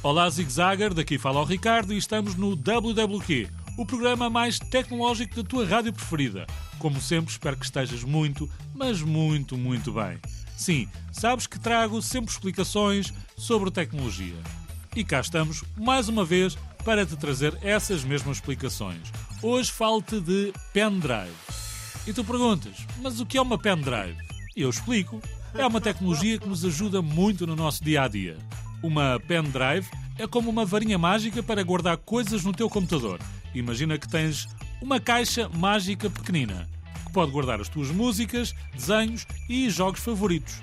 Olá, Zigzagger, daqui fala o Ricardo e estamos no WWQ, o programa mais tecnológico da tua rádio preferida. Como sempre, espero que estejas muito, mas muito, muito bem. Sim, sabes que trago sempre explicações sobre tecnologia. E cá estamos, mais uma vez, para te trazer essas mesmas explicações. Hoje falo-te de pendrive. E tu perguntas, mas o que é uma pendrive? Eu explico. É uma tecnologia que nos ajuda muito no nosso dia a dia. Uma pendrive é como uma varinha mágica para guardar coisas no teu computador. Imagina que tens uma caixa mágica pequenina que pode guardar as tuas músicas, desenhos e jogos favoritos.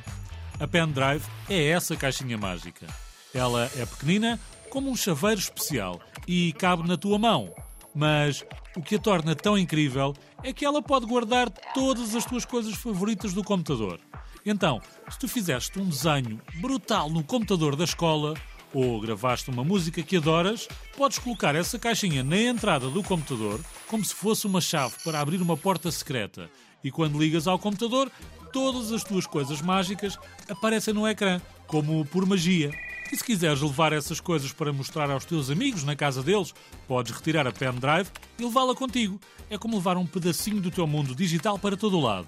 A pendrive é essa caixinha mágica. Ela é pequenina, como um chaveiro especial, e cabe na tua mão. Mas o que a torna tão incrível é que ela pode guardar todas as tuas coisas favoritas do computador. Então, se tu fizeste um desenho brutal no computador da escola ou gravaste uma música que adoras, podes colocar essa caixinha na entrada do computador como se fosse uma chave para abrir uma porta secreta. E quando ligas ao computador, todas as tuas coisas mágicas aparecem no ecrã, como por magia. E se quiseres levar essas coisas para mostrar aos teus amigos na casa deles, podes retirar a pendrive e levá-la contigo. É como levar um pedacinho do teu mundo digital para todo o lado.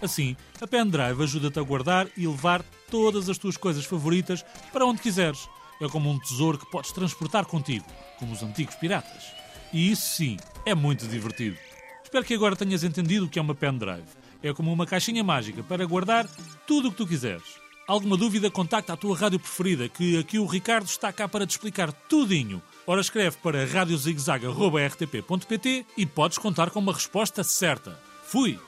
Assim, a pendrive ajuda-te a guardar e levar todas as tuas coisas favoritas para onde quiseres. É como um tesouro que podes transportar contigo, como os antigos piratas. E isso sim, é muito divertido. Espero que agora tenhas entendido o que é uma pendrive. É como uma caixinha mágica para guardar tudo o que tu quiseres. Alguma dúvida, contacta a tua rádio preferida, que aqui o Ricardo está cá para te explicar tudinho. Ora, escreve para radiozigzag.rtp.pt e podes contar com uma resposta certa. Fui!